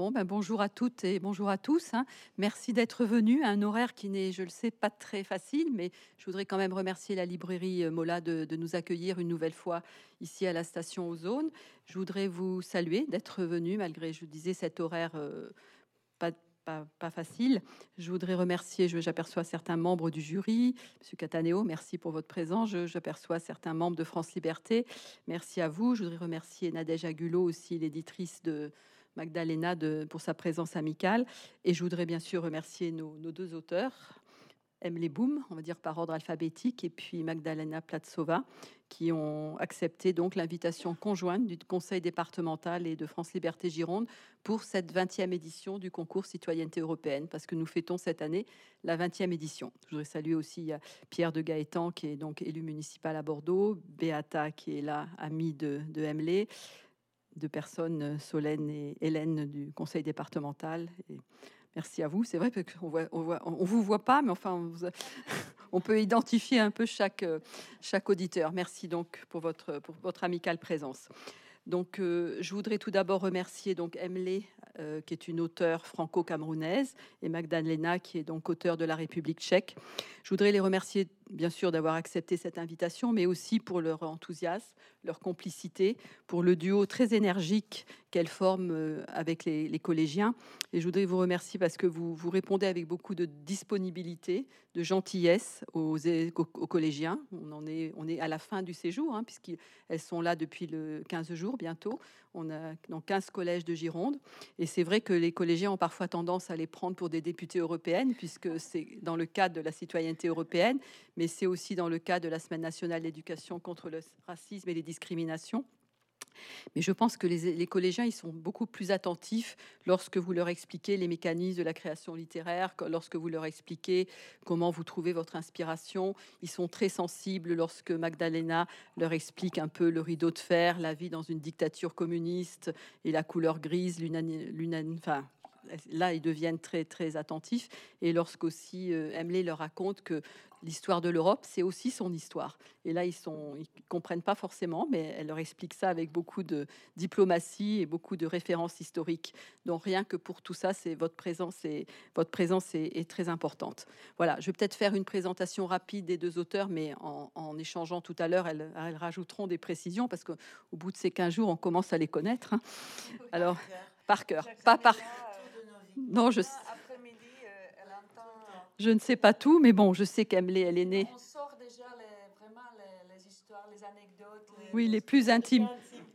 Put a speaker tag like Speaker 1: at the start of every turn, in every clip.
Speaker 1: Bon, ben bonjour à toutes et bonjour à tous. hein. Merci d'être venus. Un horaire qui n'est, je le sais, pas très facile, mais je voudrais quand même remercier la librairie euh, Mola de, nous accueillir une nouvelle fois ici à la station Ozone. Je voudrais vous saluer d'être venus malgré, je disais, cet horaire euh, pas, pas, facile. Je voudrais remercier, j'aperçois certains membres du jury. Monsieur Cataneo, merci pour votre présence. J'aperçois certains membres de France Liberté. Merci à vous. Je voudrais remercier Nadège Agulot aussi, l'éditrice de Magdalena pour sa présence amicale. Et je voudrais bien sûr remercier nos, deux auteurs, Emily Boom, on va dire par ordre alphabétique, et puis Magdalena Platsova, qui ont accepté donc l'invitation conjointe du Conseil départemental et de France Liberté Gironde pour cette 20e édition du concours Citoyenneté européenne, parce que nous fêtons cette année la 20e édition. Je voudrais saluer aussi euh, Pierre de Gaëtan, qui est donc élu municipal à Bordeaux, Beata, qui est là, amie de, de deux personnes, euh, Solène et Hélène du conseil départemental. Merci à vous. C'est vrai qu'on voit, vous voit pas, mais enfin, on, peut identifier un peu chaque, euh, chaque auditeur. Merci donc pour votre, amicale présence. Donc, euh, je voudrais tout d'abord remercier donc euh, qui est une auteure franco-camerounaise, et Magdalena, qui est donc auteure de la République tchèque. Je voudrais les remercier, bien sûr, d'avoir accepté cette invitation, mais aussi pour leur enthousiasme, leur complicité, pour le duo très énergique qu'elles forment euh, avec les, collégiens. Et je voudrais vous remercier parce que vous, vous répondez avec beaucoup de disponibilité, de gentillesse aux collégiens. On, en est, on est à la fin du séjour, hein, puisqu'elles sont là depuis le 15 jours bientôt. On a dans 15 collèges de Gironde. Et c'est vrai que les collégiens ont parfois tendance à les prendre pour des députés européennes, puisque c'est dans le cadre de la citoyenneté européenne, mais c'est aussi dans le cadre de la Semaine nationale d'éducation contre le racisme et les discriminations. Mais je pense que les, collégiens, ils sont beaucoup plus attentifs lorsque vous leur expliquez les mécanismes de la création littéraire, que- lorsque vous leur expliquez comment vous trouvez votre inspiration. Ils sont très sensibles lorsque Magdalena leur explique un peu le rideau de fer, la vie dans une dictature communiste et la couleur grise, l'unani- l'unani- enfin, là, ils deviennent très, très attentifs. Et lorsqu'aussi euh, Emily leur raconte que l'histoire de l'Europe, c'est aussi son histoire. Et là, ils sont, ils comprennent pas forcément, mais elle leur explique ça avec beaucoup de diplomatie et beaucoup de références historiques. Donc rien que pour tout ça, c'est votre présence et votre présence est, est très importante. Voilà, je vais peut-être faire une présentation rapide des deux auteurs, mais en, en échangeant tout à l'heure, elles, elles rajouteront des précisions parce qu'au bout de ces 15 jours, on commence à les connaître. hein. Alors, par cœur, pas par. Non, je,
Speaker 2: euh, elle entend.
Speaker 1: je ne sais pas tout, mais bon, je sais qu'Emily, elle est née.
Speaker 2: On sort déjà les, vraiment les, les histoires, les anecdotes.
Speaker 1: Oui, les plus intimes.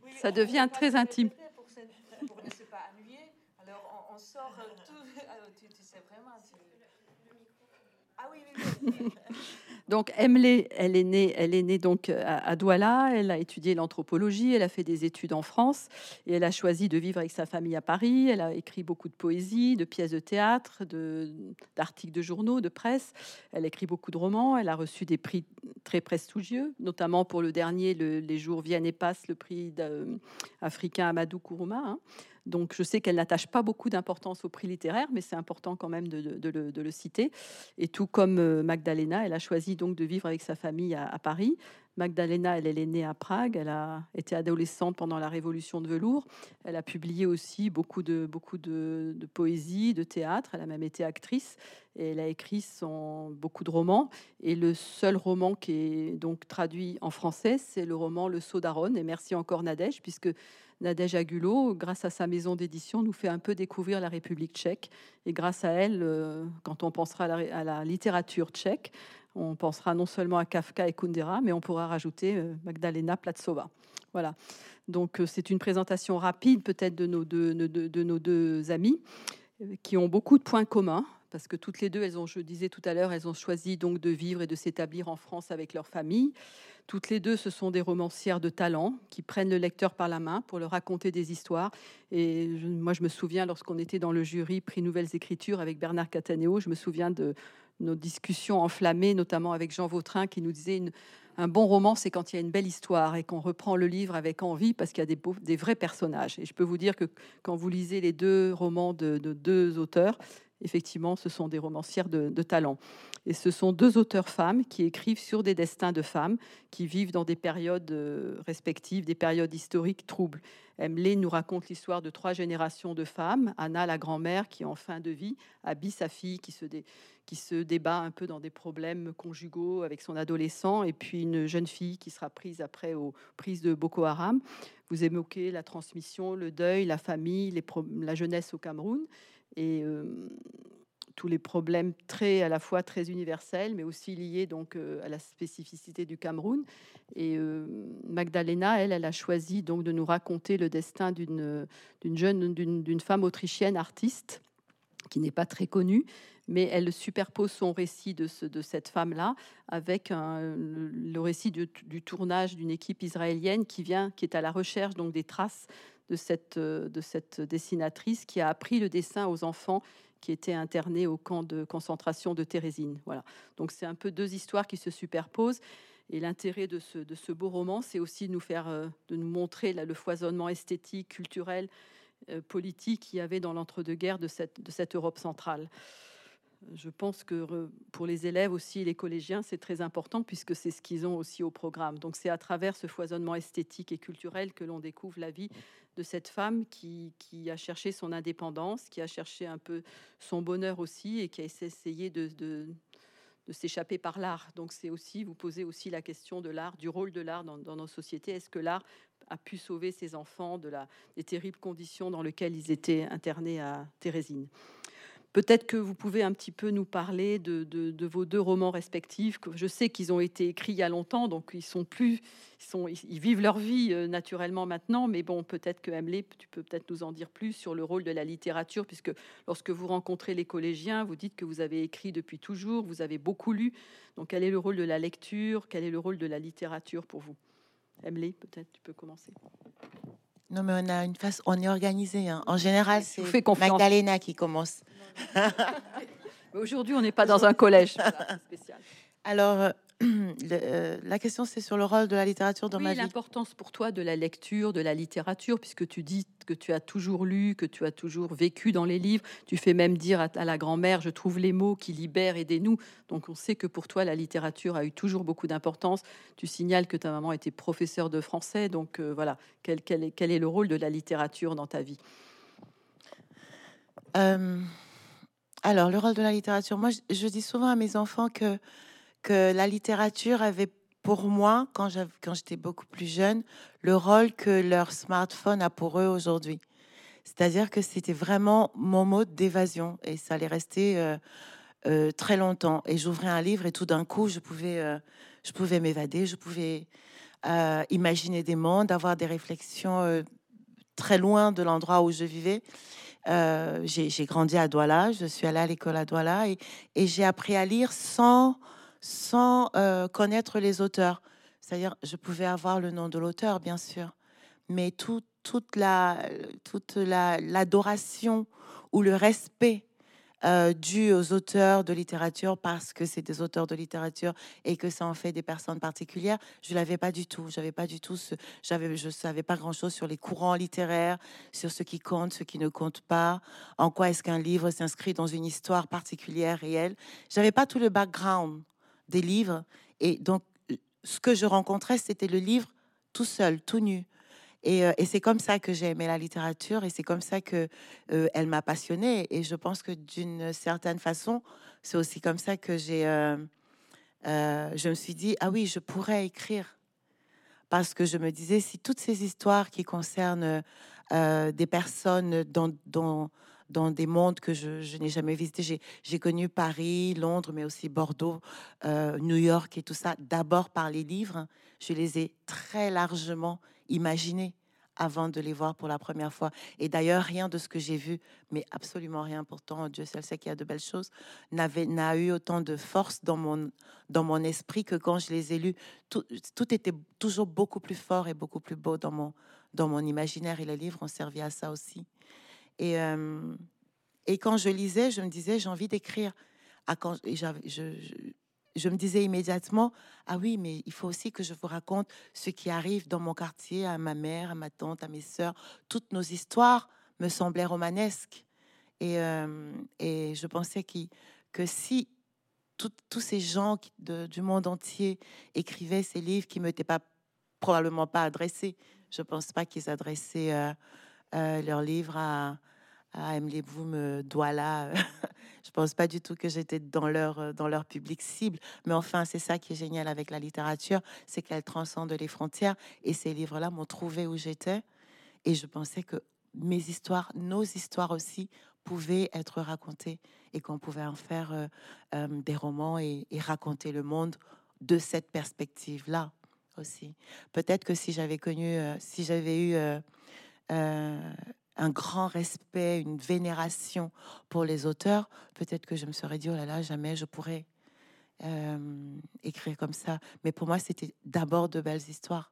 Speaker 2: Oui,
Speaker 1: Ça devient très intime.
Speaker 2: répéter Pour, se- pour ne se pas ennuyer. Alors, on, on sort euh, tout. Alors, tu, tu sais vraiment. tu- Ah.
Speaker 1: Donc Emily, elle est née, elle est née donc à, à Douala. Elle a étudié l'anthropologie, elle a fait des études en France et elle a choisi de vivre avec sa famille à Paris. Elle a écrit beaucoup de poésie, de pièces de théâtre, d'articles de, journaux, de presse. Elle a écrit beaucoup de romans. Elle a reçu des prix très prestigieux, notamment pour le dernier, le- Les jours viennent et passent, le prix d'a- africain Amadou Kourouma. hein. Donc je sais qu'elle n'attache pas beaucoup d'importance au prix littéraire, mais c'est important quand même de, le, citer. Et tout comme euh, Magdalena, elle a choisi donc de vivre avec sa famille à, Paris. Magdalena, elle, est née à Prague. Elle a été adolescente pendant la Révolution de velours. Elle a publié aussi beaucoup de, poésie, de théâtre. Elle a même été actrice et elle a écrit son, beaucoup de romans. Et le seul roman qui est donc traduit en français, c'est le roman Le Sceau d'Aaron. Et merci encore Nadège, puisque Nadège Agulot, grâce à sa maison d'édition, nous fait un peu découvrir la République tchèque. Et grâce à elle, euh, quand on pensera à la, littérature tchèque, on pensera non seulement à Kafka et Kundera, mais on pourra rajouter euh, Magdalena Platsova. Voilà. Donc euh, c'est une présentation rapide peut-être de nos deux, de, nos deux amis qui ont beaucoup de points communs parce que toutes les deux, elles ont, je disais tout à l'heure, elles ont choisi donc de vivre et de s'établir en France avec leur famille. Toutes les deux, ce sont des romancières de talent qui prennent le lecteur par la main pour leur raconter des histoires. Et moi, je me souviens, lorsqu'on était dans le jury Prix Nouvelles Écritures avec Bernard Cataneo, je me souviens de nos discussions enflammées, notamment avec Jean Vautrin, qui nous disait un bon roman, c'est quand il y a une belle histoire et qu'on reprend le livre avec envie parce qu'il y a des vrais personnages. Et je peux vous dire que quand vous lisez les deux romans de, de deux auteurs, effectivement, ce sont des romancières de, talent. Et ce sont deux auteurs femmes qui écrivent sur des destins de femmes qui vivent dans des périodes euh, respectives, des périodes historiques troubles. Emily nous raconte l'histoire de trois générations de femmes. Anna, la grand-mère, qui en fin de vie, Abby, sa fille, qui se, débat un peu dans des problèmes conjugaux avec son adolescent, et puis une jeune fille qui sera prise après aux prises de Boko Haram. Vous évoquez la transmission, le deuil, la famille, la jeunesse au Cameroun et tous les problèmes très à la fois très universels, mais aussi liés donc à la spécificité du Cameroun. Et Magdalena, elle, elle a choisi donc de nous raconter le destin d'une jeune d'une femme autrichienne artiste qui n'est pas très connue, mais elle superpose son récit de, ce, de cette femme-là avec le récit du, tournage d'une équipe israélienne qui est à la recherche donc des traces de cette, de cette dessinatrice qui a appris le dessin aux enfants qui étaient internés au camp de concentration de Thérésine. Voilà. Donc c'est un peu deux histoires qui se superposent. Et l'intérêt de ce, beau roman, c'est aussi de nous euh, montrer le foisonnement esthétique, culturel, euh, politique qu'il y avait dans l'entre-deux-guerres de cette Europe centrale je pense que pour les élèves aussi, les collégiens, c'est très important puisque c'est ce qu'ils ont aussi au programme. Donc c'est à travers ce foisonnement esthétique et culturel que l'on découvre la vie de cette femme qui, a cherché son indépendance, qui a cherché un peu son bonheur aussi et qui a essayé de, s'échapper par l'art. Donc c'est aussi, vous posez aussi la question de l'art, du rôle de l'art dans, dans, nos sociétés. Est-ce que l'art a pu sauver ces enfants de la, des terribles conditions dans lesquelles ils étaient internés à Thérésine? Peut-être que vous pouvez un petit peu nous parler de, vos deux romans respectifs. Je sais qu'ils ont été écrits il y a longtemps, donc ils vivent leur vie euh, naturellement maintenant. Mais bon, peut-être que Emily, tu peux peut-être nous en dire plus sur le rôle de la littérature, puisque lorsque vous rencontrez les collégiens, vous dites que vous avez écrit depuis toujours, vous avez beaucoup lu. Donc, quel est le rôle de la lecture? Quel est le rôle de la littérature pour vous? Emily, peut-être tu peux commencer.
Speaker 3: Non, mais on a une face, on est organisé. Hein. En général, c'est Magdalena qui commence.
Speaker 1: Aujourd'hui, on n'est pas dans un collège spécial.
Speaker 3: Alors, euh, euh, la question, c'est sur le rôle de la littérature dans ma vie.
Speaker 1: L'importance pour toi de la lecture, de la littérature, puisque tu dis que tu as toujours lu, que tu as toujours vécu dans les livres. Tu fais même dire à, la grand-mère, je trouve les mots qui libèrent, aidez-nous. Donc on sait que pour toi, la littérature a eu toujours beaucoup d'importance. Tu signales que ta maman était professeure de français. Donc euh, voilà, quel, quel, est, quel, est, le rôle de la littérature dans ta vie?
Speaker 3: Alors, le rôle de la littérature, moi, je, dis souvent à mes enfants que, que la littérature avait pour moi, quand j'étais beaucoup plus jeune, le rôle que leur smartphone a pour eux aujourd'hui. C'est-à-dire que c'était vraiment mon mode d'évasion et ça allait rester euh, euh, très longtemps. Et j'ouvrais un livre et tout d'un coup, je pouvais, euh, pouvais m'évader, je pouvais imaginer des mondes, avoir des réflexions très loin de l'endroit où je vivais. J'ai grandi à Douala, je suis allée à l'école à Douala et j'ai appris à lire sans, sans euh, connaître les auteurs. C'est-à-dire, je pouvais avoir le nom de l'auteur, bien sûr, mais tout, toute la toute l'adoration ou le respect euh, dû aux auteurs de littérature parce que c'est des auteurs de littérature et que ça en fait des personnes particulières. Je l'avais pas du tout. J'avais pas du tout j'avais, je savais pas grand chose sur les courants littéraires, sur ce qui compte, ce qui ne compte pas, en quoi est-ce qu'un livre s'inscrit dans une histoire particulière réelle. J'avais pas tout le background des livres et donc ce que je rencontrais, c'était le livre tout seul, tout nu. Euh, et, c'est comme ça que j'ai aimé la littérature et c'est comme ça que euh, elle m'a passionnée. Et je pense que d'une certaine façon, c'est aussi comme ça que j'ai, euh, je me suis dit ah oui, je pourrais écrire parce que je me disais si toutes ces histoires qui concernent des personnes dans, dans dans des mondes que je, n'ai jamais visités. J'ai connu Paris, Londres, mais aussi Bordeaux, New York et tout ça, d'abord par les livres. Je les ai très largement imaginer avant de les voir pour la première fois. Et d'ailleurs, rien de ce que j'ai vu, mais absolument rien, pourtant, Dieu seul sait qu'il y a de belles choses, n'a eu autant de force dans mon, esprit que quand je les ai lus. Tout, était toujours beaucoup plus fort et beaucoup plus beau dans mon imaginaire. Et les livres ont servi à ça aussi. Et, euh, et quand je lisais, je me disais, j'ai envie d'écrire. À quand, je, je me disais immédiatement, ah oui, mais il faut aussi que je vous raconte ce qui arrive dans mon quartier, à ma mère, à ma tante, à mes sœurs. Toutes nos histoires me semblaient romanesques. Et, et je pensais que si tous ces gens du monde entier écrivaient ces livres qui ne m'étaient pas probablement pas adressés, je ne pense pas qu'ils adressaient leurs livres à, à Emily Boom, Douala. je pense pas du tout que j'étais dans leur, dans leur public cible. Mais enfin, c'est ça qui est génial avec la littérature, c'est qu'elle transcende les frontières. Et ces livres-là m'ont trouvé où j'étais. Et je pensais que mes histoires, nos histoires aussi, pouvaient être racontées et qu'on pouvait en faire euh, euh, des romans et, raconter le monde de cette perspective-là aussi. Peut-être que si j'avais connu, euh, si j'avais eu un grand respect, une vénération pour les auteurs, peut-être que je me serais dit, oh là là, jamais je pourrais écrire comme ça. Mais pour moi, c'était d'abord de belles histoires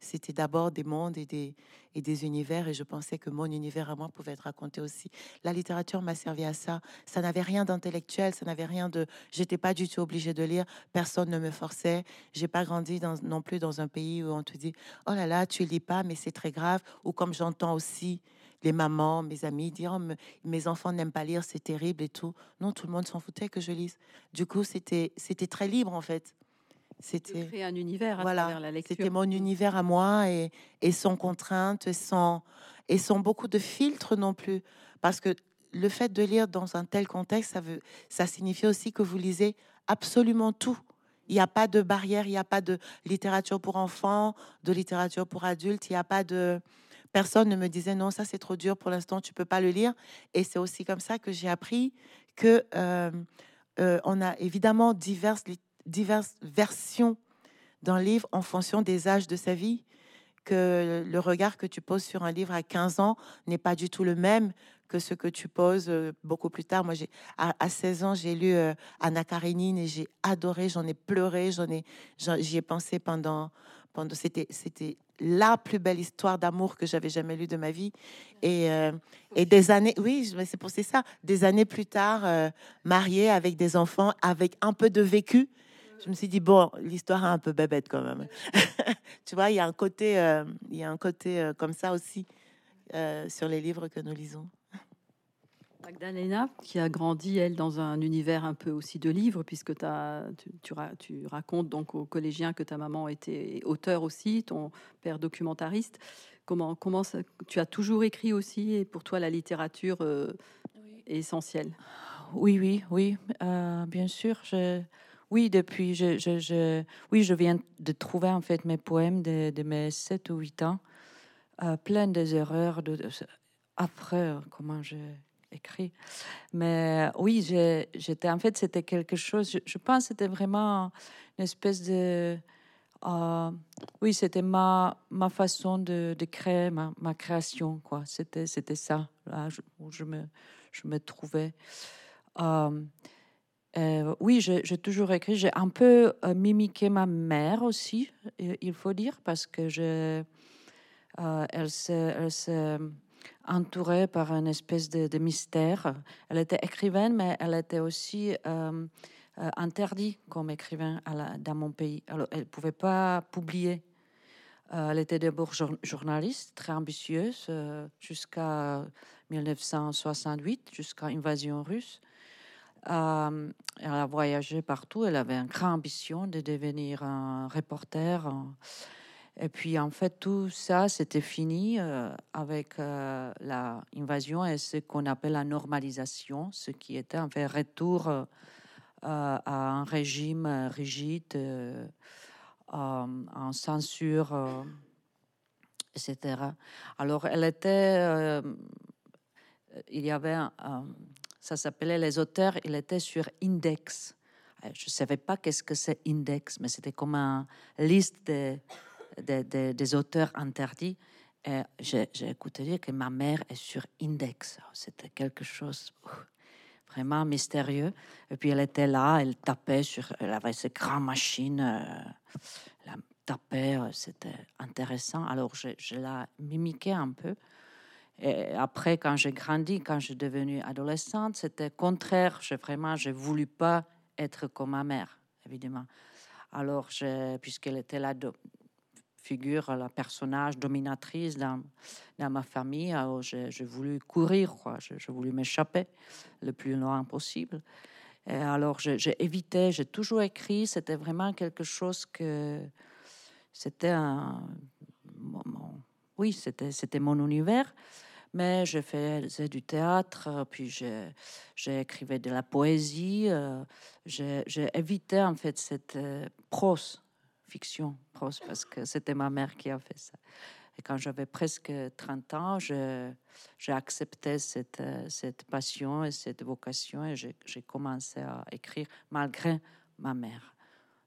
Speaker 3: c'était d'abord des mondes et des, univers, et je pensais que mon univers à moi pouvait être raconté aussi. La littérature m'a servi à ça. Ça n'avait rien d'intellectuel, ça n'avait rien de. J'étais pas du tout obligée de lire. Personne ne me forçait. J'ai pas grandi non plus dans un pays où on te dit oh là là, tu lis pas, mais c'est très grave. Ou comme j'entends aussi les mamans, mes amis dire oh, mes enfants n'aiment pas lire, c'est terrible et tout. Non, tout le monde s'en foutait que je lise. Du coup, c'était très libre en fait.
Speaker 1: C'était créer un univers à
Speaker 3: voilà,
Speaker 1: la lecture.
Speaker 3: C'était mon univers à moi et, et sans contrainte, sans, et sans beaucoup de filtres non plus. Parce que le fait de lire dans un tel contexte, ça, veut, ça signifie aussi que vous lisez absolument tout. Il n'y a pas de barrière, il n'y a pas de littérature pour enfants, de littérature pour adultes, il n'y a pas de... Personne ne me disait non, ça c'est trop dur pour l'instant, tu peux pas le lire. Et c'est aussi comme ça que j'ai appris que euh, euh, on a évidemment diverses diverses versions d'un livre en fonction des âges de sa vie, que le regard que tu poses sur un livre à 15 ans n'est pas du tout le même que ce que tu poses euh, beaucoup plus tard. Moi, j'ai à, 16 ans, j'ai lu euh, Anna Karenine et j'ai adoré, j'en ai pleuré, j'en ai j'y ai pensé pendant pendant c'était c'était la plus belle histoire d'amour que j'avais jamais lue de ma vie. Et euh, et des années oui, c'est pour ça, des années plus tard mariée avec des enfants avec un peu de vécu je me suis dit bon, l'histoire est un peu bébête quand même. tu vois, il y a un côté, euh, il y a un côté euh, comme ça aussi euh, sur les livres que nous lisons.
Speaker 1: Magdalena, qui a grandi, elle, dans un univers un peu aussi de livres, puisque as, tu, tu, racontes donc aux collégiens que ta maman était auteur aussi, ton père documentariste. Comment, comment tu as toujours écrit aussi, et pour toi, la littérature est essentielle?
Speaker 4: Oui, oui, oui, bien sûr. Je, oui, depuis, je, je, oui, je viens de trouver en fait mes poèmes de, mes 7 ou 8 ans, euh, plein des erreurs de, après comment j'ai écrit. Mais oui, j'étais en fait, c'était quelque chose, je, pense c'était vraiment une espèce de... Euh, oui, c'était ma, ma façon de, de créer ma, ma, création, quoi. C'était, c'était ça, là, où je me, je me trouvais. Euh, euh, oui, j'ai toujours écrit. J'ai un peu euh, mimiqué ma mère aussi, il faut dire, parce que je, euh, elle s'est entourée par une espèce de, mystère. Elle était écrivaine, mais elle était aussi interdite comme écrivain dans mon pays. Alors, elle ne pouvait pas publier. elle était d'abord journaliste, très ambitieuse, jusqu'à 1968, jusqu'à l'invasion russe. Euh, elle a voyagé partout. Elle avait une grande ambition de devenir un reporter. Et puis, en fait, tout ça, c'était fini euh, avec euh, l'invasion et ce qu'on appelle la normalisation, ce qui était en fait retour à un régime rigide, en censure, etc. Alors, elle était. il y avait un ça s'appelait Les auteurs. Il était sur Index. Euh, je ne savais pas qu'est-ce que c'est Index, mais c'était comme une liste de, des auteurs interdits. Et j'ai écouté dire que ma mère est sur Index. C'était quelque chose vraiment mystérieux. Et puis elle était là, elle tapait sur, elle avait ces grandes machines, euh, elle tapait, euh, c'était intéressant. Alors je, je la mimiquais un peu. Et après, quand j'ai grandi, quand je suis devenue adolescente, c'était contraire. J'ai vraiment, j'ai voulu pas être comme ma mère, évidemment. Alors, puisqu'elle était là figure, la personnage dominatrice dans, ma famille. J'ai voulu courir, quoi. J'ai voulu m'échapper le plus loin possible. Alors, j'ai évité, j'ai toujours écrit. C'était vraiment quelque chose que. C'était un. oui, c'était mon univers mais je faisais du théâtre, puis j'écrivais de la poésie. Euh, j'ai évité en fait cette euh, prose, fiction, prose, parce que c'était ma mère qui a fait ça. Et quand j'avais presque 30 ans, j'ai accepté euh, cette passion et cette vocation et j'ai commencé à écrire malgré ma mère.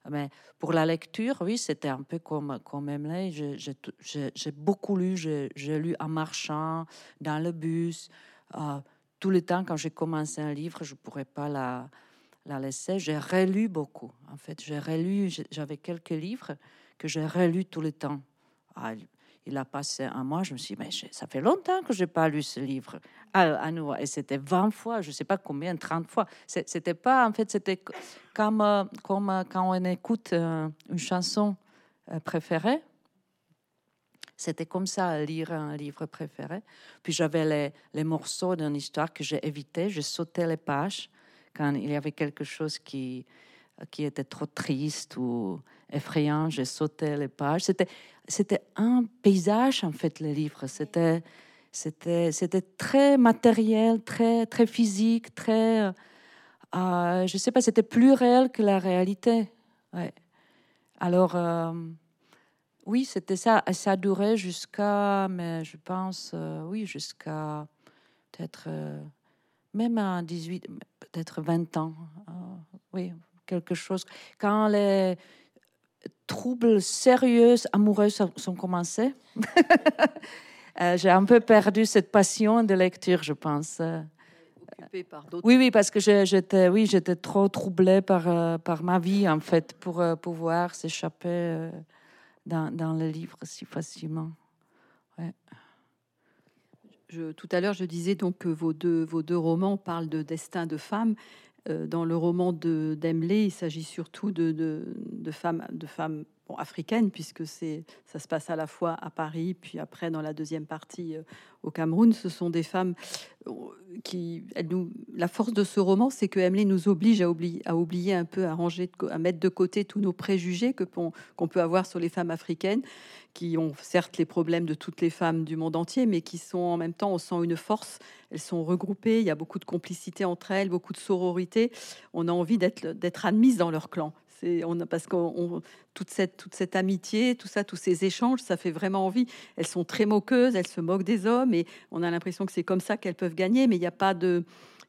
Speaker 4: Mais pour la lecture, oui, c'était un peu comme, comme Emily. J'ai beaucoup lu, j'ai lu en marchant, dans le bus. Euh, tout le temps, quand j'ai commencé un livre, je ne pourrais pas la, la laisser. J'ai relu beaucoup. En fait, j'ai relu, j'avais quelques livres que j'ai relus tout le temps. Ah, il a passé un mois, je me suis dit, mais ça fait longtemps que je n'ai pas lu ce livre à, nouveau. Et c'était 20 fois, je ne sais pas combien, 30 fois. C'était pas, en fait, c'était comme, euh, comme euh, quand on écoute euh, une chanson préférée. C'était comme ça, lire un livre préféré. Puis j'avais les, les, morceaux d'une histoire que j'ai évité. Je sautais les pages quand il y avait quelque chose qui, qui était trop triste ou effrayant. Je sautais les pages. C'était c'était un paysage, en fait, le livre. C'était, c'était, c'était très matériel, très, très physique, très. Euh, je sais pas, c'était plus réel que la réalité. Ouais. Alors, euh, oui, c'était ça. Ça durait jusqu'à, mais je pense, euh, oui, jusqu'à peut-être même à 18, peut-être 20 ans. oui, quelque chose. Quand les troubles sérieux amoureux sont commencés. Euh, j'ai un peu perdu cette passion de lecture, je pense.
Speaker 1: par
Speaker 4: oui, oui, parce que j'étais, oui, j'étais trop troublée par, euh, par ma vie, en fait, pour euh, pouvoir s'échapper dans, dans, le livre si facilement.
Speaker 1: Je, tout à l'heure, je disais donc que vos deux, vos deux romans parlent de destin de femmes. Euh, dans le roman de il s'agit surtout de, femmes, de femmes africaines, puisque c'est ça se passe à la fois à Paris, puis après dans la deuxième partie euh, au Cameroun. Ce sont des femmes euh, qui, nous, la force de ce roman, c'est que Emily nous oblige à oublier, à oublier un peu, à ranger, à mettre de côté tous nos préjugés que qu'on peut avoir sur les femmes africaines, qui ont certes les problèmes de toutes les femmes du monde entier, mais qui sont en même temps, on sent une force. Elles sont regroupées, il y a beaucoup de complicité entre elles, beaucoup de sororité. On a envie d'être d'être admise dans leur clan parce que toute cette, toute cette amitié, tout ça, tous ces échanges, ça fait vraiment envie. Elles sont très moqueuses, elles se moquent des hommes et on a l'impression que c'est comme ça qu'elles peuvent gagner, mais il n'y a pas de,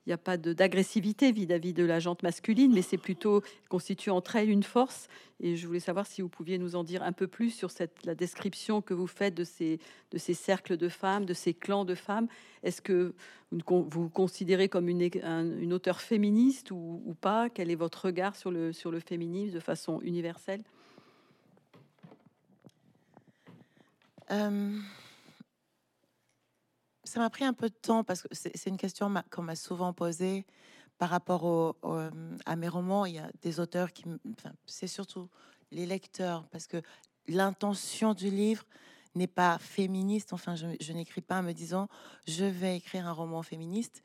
Speaker 1: il n'y a pas d'agressivité vis-à-vis de la jante masculine, mais c'est plutôt constitue entre elles une force. Et je voulais savoir si vous pouviez nous en dire un peu plus sur cette, la description que vous faites de ces, de ces cercles de femmes, de ces clans de femmes. Est-ce que vous vous considérez comme une, une auteure féministe ou, pas? Quel est votre regard sur le, sur le féminisme de façon universelle?
Speaker 3: Euh, ça m'a pris un peu de temps parce que c'est une question qu'on m'a souvent posée par rapport à mes romans. Il y a des auteurs qui, c'est surtout les lecteurs parce que l'intention du livre n'est pas féministe. Enfin, je, n'écris pas en me disant je vais écrire un roman féministe.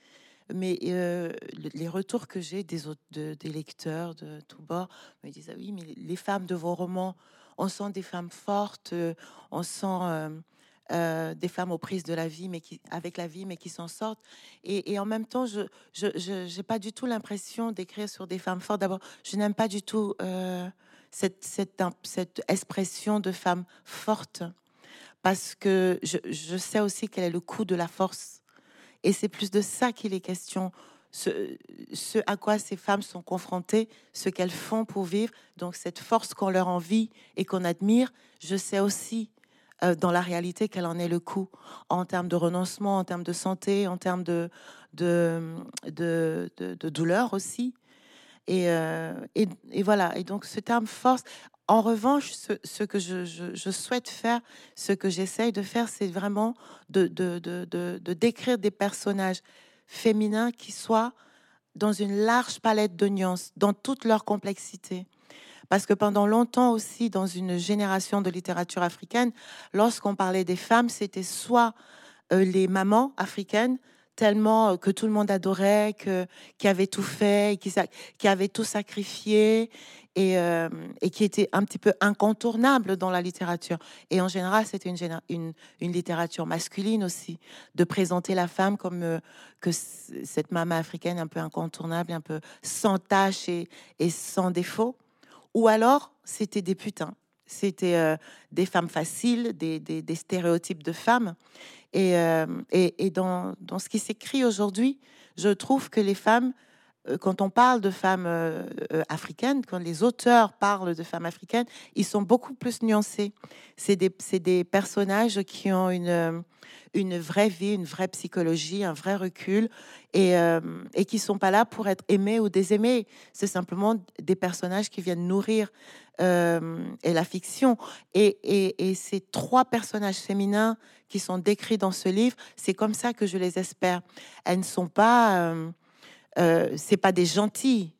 Speaker 3: Mais euh, les retours que j'ai des, de, des lecteurs de tous bords me disent ah oui, mais les femmes de vos romans, on sent des femmes fortes, euh, on sent euh, euh, des femmes aux prises de la vie, mais qui, avec la vie, mais qui s'en sortent. Et, en même temps, je n'ai pas du tout l'impression d'écrire sur des femmes fortes. D'abord, je n'aime pas du tout euh, cette, expression de femme forte, parce que je, sais aussi quel est le coût de la force. Et c'est plus de ça qu'il est question. Ce, ce, à quoi ces femmes sont confrontées, ce qu'elles font pour vivre. Donc cette force qu'on leur envie et qu'on admire, je sais aussi dans la réalité quel en est le coût en termes de renoncement, en termes de santé, en termes de, de, de, douleur aussi. Et, euh, et, et, voilà, et donc ce terme force, en revanche, ce, que je, je, souhaite faire, ce que j'essaye de faire, c'est vraiment de, de, décrire des personnages féminins qui soient dans une large palette de nuances, dans toute leur complexité. Parce que pendant longtemps aussi, dans une génération de littérature africaine, lorsqu'on parlait des femmes, c'était soit euh, les mamans africaines, tellement euh, que tout le monde adorait, que, qui avaient tout fait, qui, qui avaient tout sacrifié et, euh, et, qui était un petit peu incontournable dans la littérature. Et en général, c'était une, littérature masculine aussi, de présenter la femme comme que cette maman africaine un peu incontournable, un peu sans tâche et, et sans défaut. Ou alors, c'était des putains. C'était euh, des femmes faciles, des, des, stéréotypes de femmes. Et, et, et dans, dans, ce qui s'écrit aujourd'hui, je trouve que les femmes euh, quand on parle de femmes euh, euh, africaines, quand les auteurs parlent de femmes africaines, ils sont beaucoup plus nuancés. C'est des, des, personnages qui ont une, vraie vie, une vraie psychologie, un vrai recul, et, qui sont pas là pour être aimés ou désaimés. C'est simplement des personnages qui viennent nourrir la fiction. Et, ces trois personnages féminins qui sont décrits dans ce livre, c'est comme ça que je les espère. Elles ne sont pas euh, c'est pas des gentils.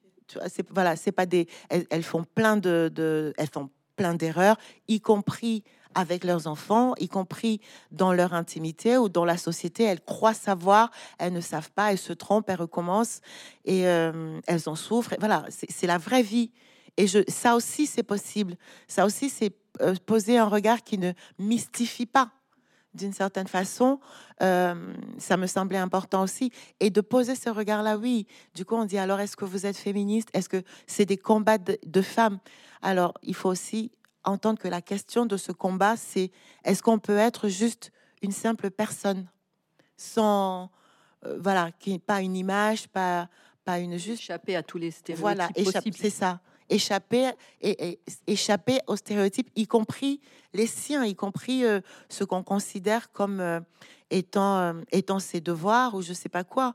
Speaker 3: C'est, voilà, c'est pas des. Elles, font plein de, elles font plein d'erreurs, y compris avec leurs enfants, y compris dans leur intimité ou dans la société. Elles croient savoir, elles ne savent pas, elles se trompent, elles recommencent et euh, elles en souffrent. voilà, c'est, la vraie vie. Et je, ça aussi, c'est possible. Ça aussi, c'est euh, poser un regard qui ne mystifie pas d'une certaine façon, euh, ça me semblait important aussi. Et de poser ce regard-là, oui. Du coup, on dit alors, est-ce que vous êtes féministe? Est-ce que c'est des combats de, femmes? Alors, il faut aussi entendre que la question de ce combat, c'est est-ce qu'on peut être juste une simple personne? Sans, euh, voilà, qui pas une image, pas, pas une juste.
Speaker 1: Échapper à tous les stéréotypes.
Speaker 3: Voilà, c'est ça échapper, et, échapper aux stéréotypes, y compris les siens, y compris euh, ce qu'on considère comme euh, étant, euh, étant ses devoirs ou je sais pas quoi.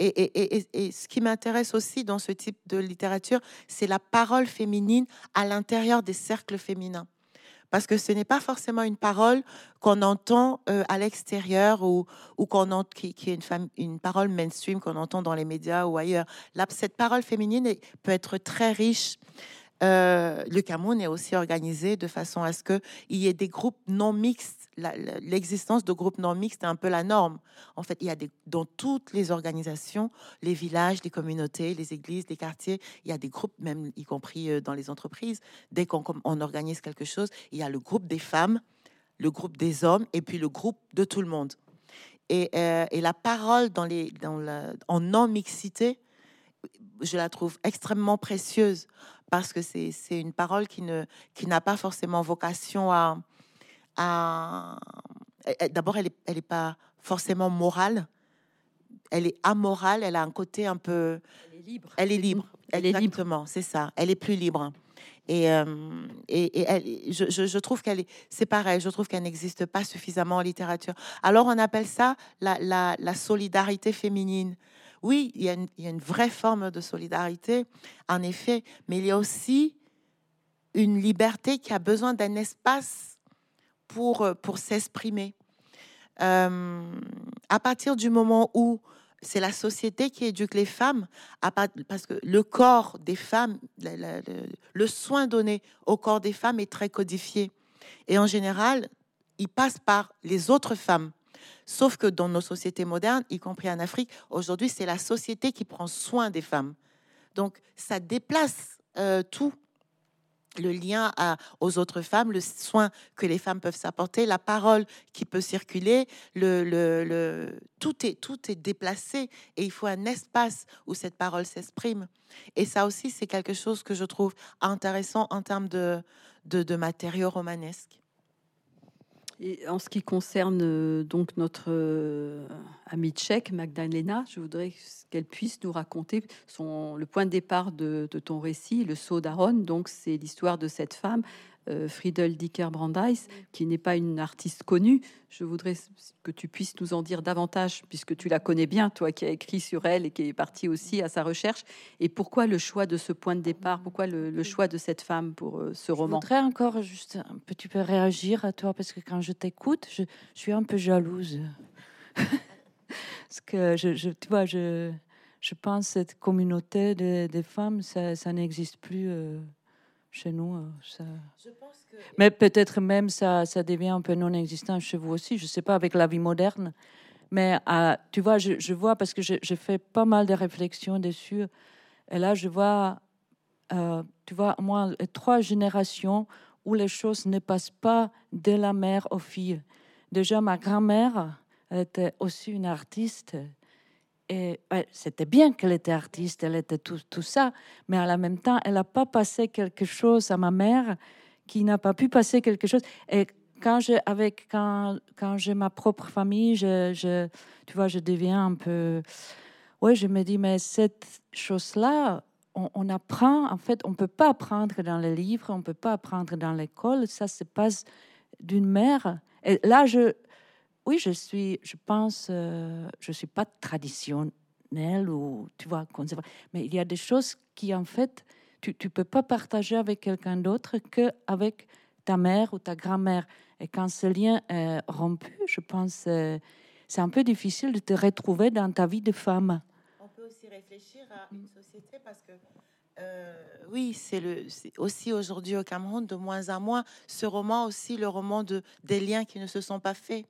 Speaker 3: Et, et, ce qui m'intéresse aussi dans ce type de littérature, c'est la parole féminine à l'intérieur des cercles féminins parce que ce n'est pas forcément une parole qu'on entend euh, à l'extérieur ou, qu'on entend, qui, est une, femme, une parole mainstream qu'on entend dans les médias ou ailleurs. Cette parole féminine peut être très riche euh, le Cameroun est aussi organisé de façon à ce qu'il y ait des groupes non mixtes. L'existence de groupes non mixtes est un peu la norme. En fait, il y a dans toutes les organisations, les villages, les communautés, les églises, les quartiers, il y a des groupes, même y compris euh, dans les entreprises. Dès qu'on on organise quelque chose, il y a le groupe des femmes, le groupe des hommes et puis le groupe de tout le monde. Et, euh, et la parole dans les, dans la, en non-mixité, je la trouve extrêmement précieuse parce que c'est une parole qui n'a qui pas forcément vocation à... à D'abord, elle n'est elle est pas forcément morale, elle est amorale, elle a un côté un peu...
Speaker 1: Elle est libre.
Speaker 3: Elle est libre, elle exactement, c'est ça, elle est plus libre. Et, euh, et, elle, je, je, trouve qu'elle est, c'est pareil, je trouve qu'elle n'existe pas suffisamment en littérature. Alors on appelle ça la, la, la solidarité féminine oui, il y, a une, vraie forme de solidarité, en effet, mais il y a aussi une liberté qui a besoin d'un espace pour, euh, pour s'exprimer. Euh, à partir du moment où c'est la société qui éduque les femmes, parce que le corps des femmes, le, soin donné au corps des femmes est très codifié. Et en général, il passe par les autres femmes. Sauf que dans nos sociétés modernes, y compris en Afrique, aujourd'hui, c'est la société qui prend soin des femmes. Donc, ça déplace euh, tout le lien aux autres femmes, le soin que les femmes peuvent s'apporter, la parole qui peut circuler, le, le, tout, est, tout est déplacé et il faut un espace où cette parole s'exprime. Et ça aussi, c'est quelque chose que je trouve intéressant en termes de, de, de matériaux romanesques.
Speaker 1: En ce qui concerne euh, donc notre tchèque, Magdalena, je voudrais qu'elle puisse nous raconter son, le point de départ de, de ton récit, le saut d'Aaron. Donc, c'est l'histoire de cette femme euh, Friedel Dicker Brandeis, qui n'est pas une artiste connue. Je voudrais que tu puisses nous en dire davantage, puisque tu la connais bien, toi qui as écrit sur elle et qui est parti aussi à sa recherche. Et pourquoi le choix de ce point de départ? Pourquoi le, choix de cette femme pour euh, ce roman?
Speaker 4: Je voudrais encore juste un petit peu réagir à toi, parce que quand je t'écoute, je, suis un peu jalouse. parce que je, tu vois, je, je pense cette communauté des femmes, ça, ça n'existe plus chez nous. Ça... Mais peut-être même ça, ça devient un peu non existant chez vous aussi. Je ne sais pas, avec la vie moderne. Mais tu vois, je, je vois, parce que j'ai fait pas mal de réflexions dessus. Et là, je vois, tu vois, moi, trois générations où les choses ne passent pas de la mère aux filles. Déjà, ma grand-mère était aussi une artiste. Et c'était bien qu'elle était artiste, elle était tout, tout ça, mais à la même temps, elle n'a pas passé quelque chose à ma mère qui n'a pas pu passer quelque chose. Et quand j'ai avec quand, quand j'ai ma propre famille, je, tu vois, je deviens un peu, ouais, je me dis mais cette chose-là, on, apprend, en fait, on peut pas apprendre dans les livres, on peut pas apprendre dans l'école, ça se passe d'une mère. Et là, je, oui, je suis, je pense, euh, je suis pas traditionnelle ou, tu vois, mais il y a des choses qui, en fait, tu ne peux pas partager avec quelqu'un d'autre qu'avec ta mère ou ta grand-mère. Et quand ce lien est rompu, je pense, euh, c'est un peu difficile de te retrouver dans ta vie de femme
Speaker 3: aussi réfléchir à une société parce que oui, c'est aussi aujourd'hui au Cameroun de moins en moins ce roman aussi le roman de des liens qui ne se sont pas faits.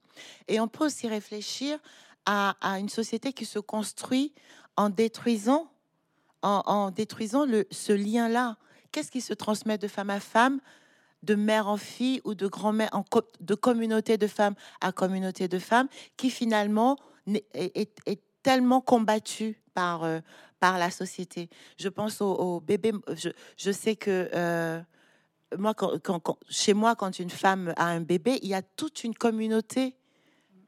Speaker 3: Et on peut aussi réfléchir à, une société qui se construit en détruisant en, détruisant ce lien-là. Qu'est-ce qui se transmet de femme à femme, de mère en fille ou de grand-mère en de communauté de femmes à communauté de femmes qui finalement est, tellement combattu par, euh, par la société. Je pense aux, bébés. Je, sais que euh, moi, chez moi, quand une femme a un bébé, il y a toute une communauté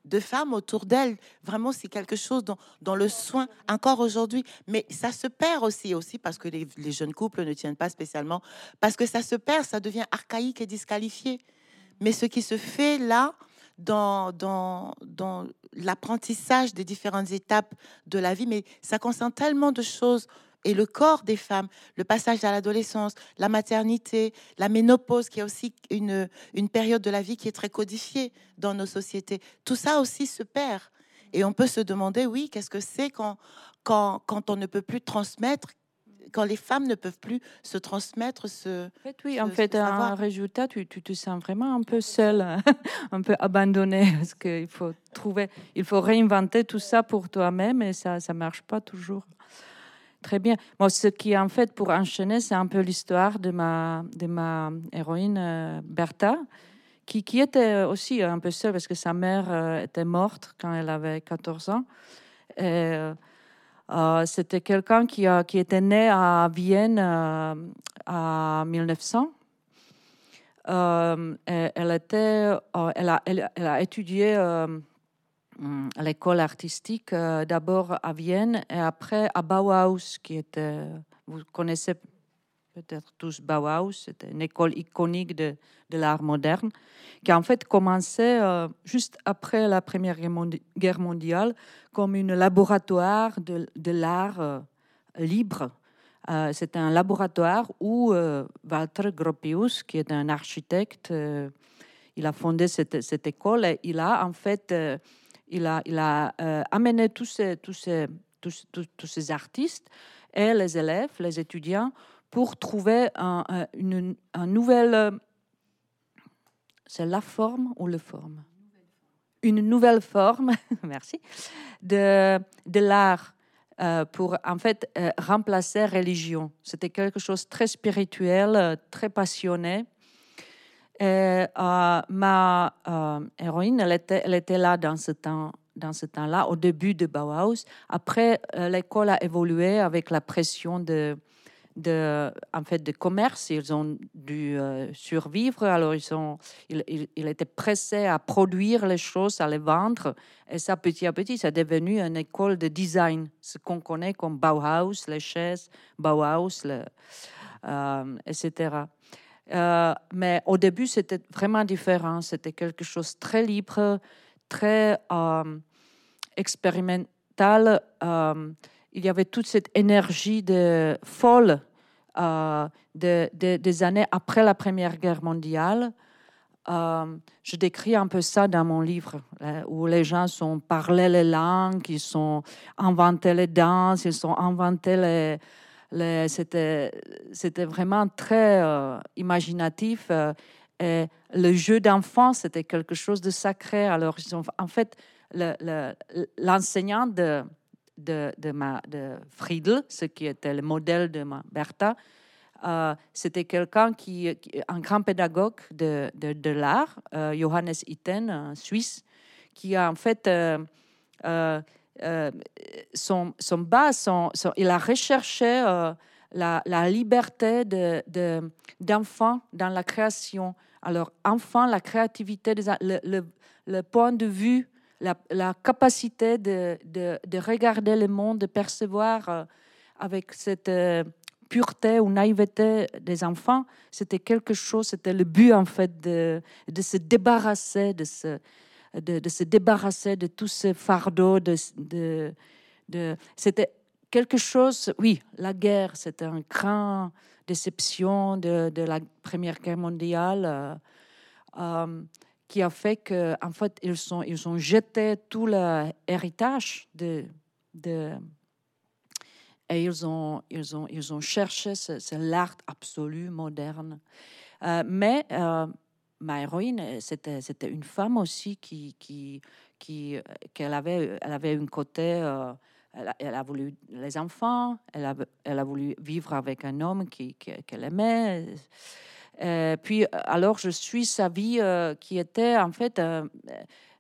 Speaker 3: de femmes autour d'elle. Vraiment, c'est quelque chose dans, le soin, encore aujourd'hui. Mais ça se perd aussi, aussi parce que les, jeunes couples ne tiennent pas spécialement, parce que ça se perd, ça devient archaïque et disqualifié. Mais ce qui se fait là, dans, dans, dans l'apprentissage des différentes étapes de la vie, mais ça concerne tellement de choses. Et le corps des femmes, le passage à l'adolescence, la maternité, la ménopause, qui est aussi une, une période de la vie qui est très codifiée dans nos sociétés. Tout ça aussi se perd. Et on peut se demander, oui, qu'est-ce que c'est quand, quand, quand on ne peut plus transmettre quand les femmes ne peuvent plus se transmettre ce.
Speaker 4: En fait, oui, en fait, un résultat, tu, tu, te sens vraiment un peu seul, un peu abandonné, parce qu'il faut trouver, il faut réinventer tout ça pour toi-même et ça, ça marche pas toujours. Très bien. Moi, ce qui, en fait, pour enchaîner, c'est un peu l'histoire de ma, de ma héroïne euh, Bertha, qui, qui, était aussi un peu seule parce que sa mère euh, était morte quand elle avait 14 ans. Et, euh, euh, c'était quelqu'un qui, qui, était né à Vienne euh, en 1900. Euh, elle, a, étudié à l'école artistique d'abord à Vienne et après à Bauhaus, qui était, vous connaissez peut-être tous Bauhaus, c'était une école iconique de, de l'art moderne, qui a en fait commencé euh, juste après la Première Guerre mondiale comme un laboratoire de, de l'art euh, libre. Euh, c'était un laboratoire où Walter Gropius, qui est un architecte, il a fondé cette, cette, école et il a en fait il a, il a amené tous ces, tous, ces, tous, tous ces artistes et les élèves, les étudiants, pour trouver un, une, un nouvelle... Euh, c'est la forme ou le forme? Une nouvelle forme, merci, de, de l'art euh, pour en fait euh, remplacer religion. C'était quelque chose de très spirituel, très passionné. Ma héroïne, elle était, elle était là dans ce temps dans ce temps-là, au début de Bauhaus. Après, l'école a évolué avec la pression de, de, en fait, de commerce. Ils ont dû euh, survivre. Alors, ils, ont, ils, étaient pressés à produire les choses, à les vendre. Et ça, petit à petit, c'est devenu une école de design, ce qu'on connaît comme Bauhaus, les chaises, Bauhaus, euh, etc. Euh, mais au début, c'était vraiment différent. C'était quelque chose de très libre, très expérimental il y avait toute cette énergie de folle euh, des années après la Première Guerre mondiale. Euh, je décris un peu ça dans mon livre, où les gens sont parlé les langues, ils sont inventé les danses, ils sont inventé les, c'était, vraiment très euh, imaginatif. Euh, et le jeu d'enfant, c'était quelque chose de sacré. Alors, en fait, l'enseignant de, de, de, Friedel, ce qui était le modèle de ma Bertha, euh, c'était quelqu'un qui, un grand pédagogue de, de, l'art, euh, Johannes Itten, un Suisse, qui a en fait euh, son, son bas, il a recherché la, liberté d'enfants de, dans la création. Alors, enfant, la créativité, le point de vue, la, capacité de, de, regarder le monde, de percevoir avec cette pureté ou naïveté des enfants, c'était quelque chose, c'était le but en fait de, de se débarrasser de ce, de, se débarrasser de tous ces fardeaux, de, de, c'était quelque chose, oui, la guerre, c'était une grande déception de, la Première Guerre mondiale euh, euh, qui a fait qu'en en fait, ils, sont, ils ont jeté tout l'héritage de, de, et ils ont, ils ont, ils ont cherché ce, l'art absolu, moderne. Euh, mais euh, ma héroïne, c'était, c'était une femme aussi qui, qui, qui, qu'elle avait, elle avait un côté, euh, elle, a, voulu les enfants, elle a, elle a voulu vivre avec un homme qui, qu'elle aimait. Puis alors je suis sa vie qui était en fait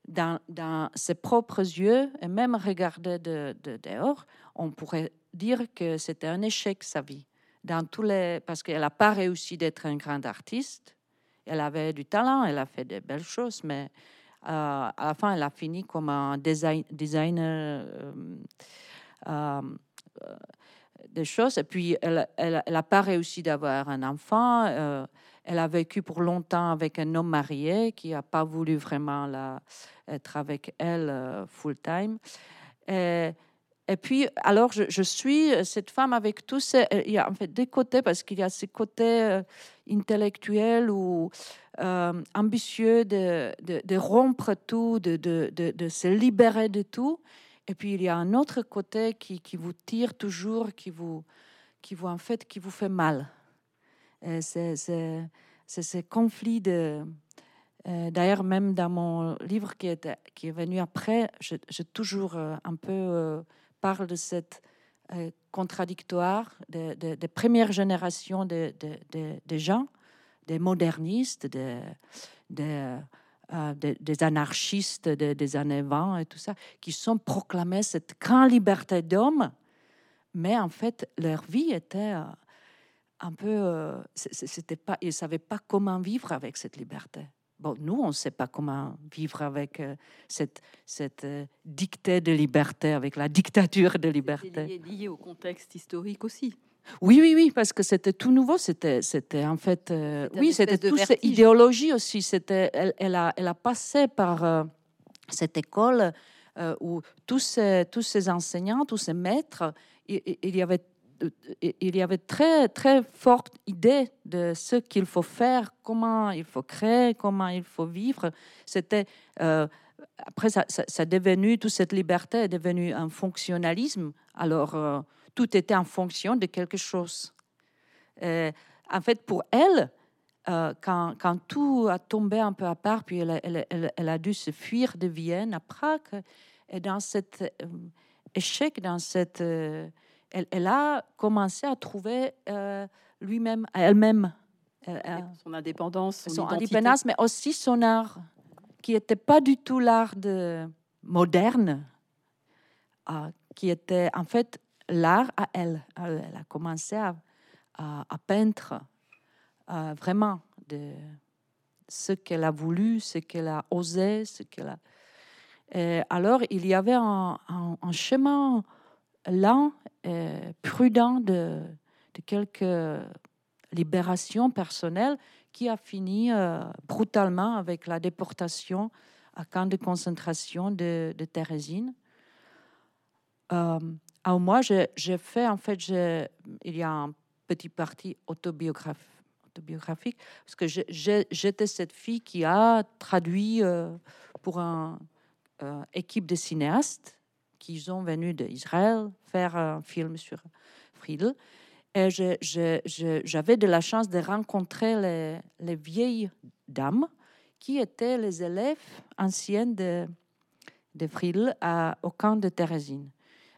Speaker 4: dans, ses propres yeux et même regarder de, de dehors, on pourrait dire que c'était un échec sa vie. Dans tous les, parce qu'elle n'a pas réussi d'être un grand artiste. Elle avait du talent, elle a fait de belles choses, mais euh, à la fin, elle a fini comme un design, designer euh, euh, des choses. Et puis, elle n'a pas réussi d'avoir un enfant. Elle a vécu pour longtemps avec un homme marié qui n'a pas voulu vraiment la, être avec elle full-time. Et et puis, alors, je, suis euh, cette femme avec tous ces... Euh, il y a en fait des côtés, parce qu'il y a ces côtés euh, intellectuels ou ambitieux de, de, rompre tout, de, de, se libérer de tout. Et puis, il y a un autre côté qui, qui vous tire toujours, qui vous, qui vous, en fait, qui vous fait mal. C'est ce conflit de... D'ailleurs, même dans mon livre qui est, qui est venu après, j'ai toujours un peu parle de cette euh, contradictoire des de, premières générations de, de, gens, des modernistes, des, des, euh, des anarchistes des années 20 et tout ça, qui sont proclamés cette grande liberté d'homme, mais en fait, leur vie était euh, un peu. c'était pas, ils ne savaient pas comment vivre avec cette liberté. Bon, nous, on ne sait pas comment vivre avec euh, cette, cette euh, dictée de liberté, avec la dictature de liberté.
Speaker 1: Lié, lié, au contexte historique aussi.
Speaker 4: Oui, oui, oui, parce que c'était tout nouveau. C'était, c'était en fait, euh, oui, c'était toute cette idéologie aussi. C'était, elle, elle, a, elle a passé par cette école où tous ces, tous ces enseignants, tous ces maîtres, il, il y avait il y avait très, très forte idée de ce qu'il faut faire, comment il faut créer, comment il faut vivre. C'était, euh, après, ça, ça, devenu, toute cette liberté est devenue un fonctionnalisme. Alors, euh, tout était en fonction de quelque chose. en fait, pour elle, euh, quand, quand, tout a tombé un peu à part, puis elle, elle, elle, a dû se fuir de Vienne à Prague, et dans cet échec, dans cette elle, a commencé à trouver euh, lui-même, elle-même.
Speaker 1: Euh, euh, son indépendance,
Speaker 4: son, indépendance, mais aussi son art, qui n'était pas du tout l'art de moderne, qui était en fait l'art à elle. Elle a commencé à, à, peindre vraiment de ce qu'elle a voulu, ce qu'elle a osé, ce qu'elle a. Et alors, il y avait un, un chemin lent et prudent de, quelques libérations personnelles qui a fini euh, brutalement avec la déportation à camp de concentration de, de Thérésine. Euh, moi, j'ai fait, en fait, il y a un petit parti autobiographique, parce que j'étais cette fille qui a traduit pour une équipe de cinéastes qui sont venus d'Israël faire un film sur Friedel. Et j'avais de la chance de rencontrer les, les, vieilles dames qui étaient les élèves anciennes de, de Friedel à, au camp de Thérésine.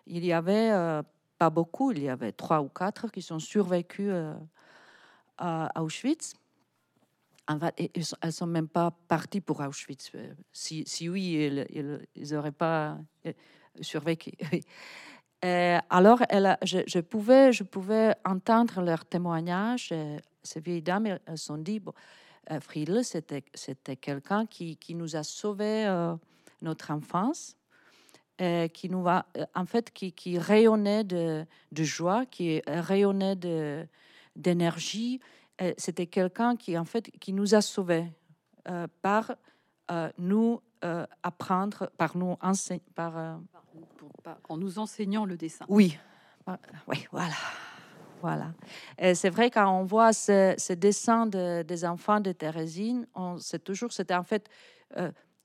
Speaker 4: Il y avait euh, pas beaucoup, il y avait trois ou quatre qui sont survécus euh, à Auschwitz. En fait, elles ne sont même pas parties pour Auschwitz. Euh, si, si oui, ils n'auraient pas survécu. alors, elle je, pouvais, je pouvais entendre leurs témoignages. ces vieilles dames, elles se sont dit, bon, Friedel, c'était quelqu'un qui, qui, nous a sauvés notre enfance, euh, qui nous euh, en fait, qui, qui rayonnait de, de, joie, qui rayonnait de, d'énergie. Euh, c'était quelqu'un qui, en fait, qui nous a sauvés par nous apprendre, par nous enseigner, par,
Speaker 1: en nous enseignant le dessin.
Speaker 4: Oui, oui, voilà. Voilà. C'est vrai quand on voit ce, ce dessin de, des enfants de Thérésine, c'est toujours, c'était en fait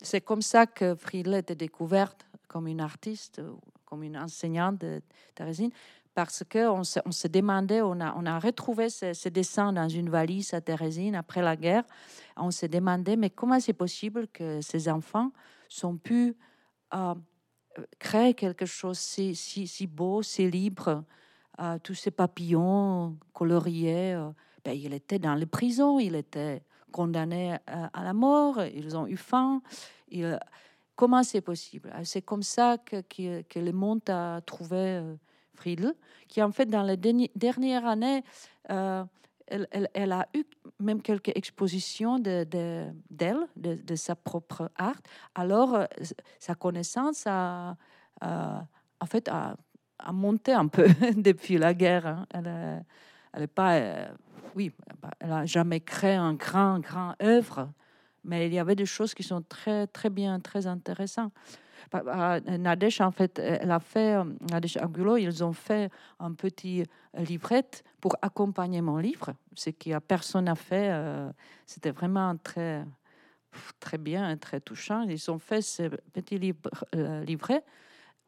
Speaker 4: c'est comme ça que Friedel était découverte comme une artiste, comme une enseignante de Thérésine, parce qu'on se, on se demandait, on a, on retrouvé ce, dessin dans une valise à Thérésine après la guerre. On se demandait, mais comment c'est possible que ces enfants sont pu euh, créer quelque chose si, si, si beau, si libre, euh, tous ces papillons coloriés. Euh, ben, il était dans les prisons, il était condamnés à la mort, ils ont eu faim. comment c'est possible? C'est comme ça que, que, le monde a trouvé euh, Friedel, qui en fait dans les dernières années, euh, elle, a eu même quelques expositions d'elle, de, sa propre art. Alors, euh, sa connaissance a, en fait, a, monté un peu depuis la guerre. Hein. Elle n'est pas oui, bah, elle n'a jamais créé un grand, grand œuvre, mais il y avait des choses qui sont très, très bien, très intéressantes. Nadège, en fait, elle a fait, euh, Nadège Angulo, ils ont fait un petit livrette pour accompagner mon livre, ce a personne n'a fait. Euh, c'était vraiment très, très bien, très touchant. Ils ont fait ce petit livre, euh, livret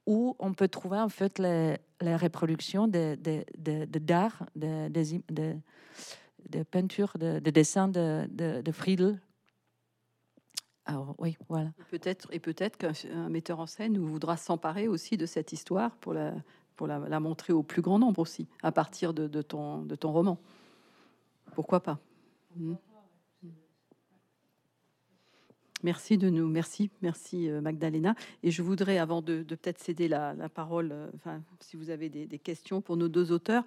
Speaker 4: où on peut trouver en fait les, reproductions de, d'art, de, de, de peinture, de, de. Alors, oui, voilà.
Speaker 1: Peut-être, et peut-être qu'un metteur en scène voudra s'emparer aussi de cette histoire pour la, pour la, montrer au plus grand nombre aussi, à partir de, de ton, de ton roman. Pourquoi pas? Hmm. Merci de nous, merci, merci euh, Magdalena. Et je voudrais, avant de, peut-être céder la, parole, euh, enfin, si vous avez des, questions pour nos deux auteurs,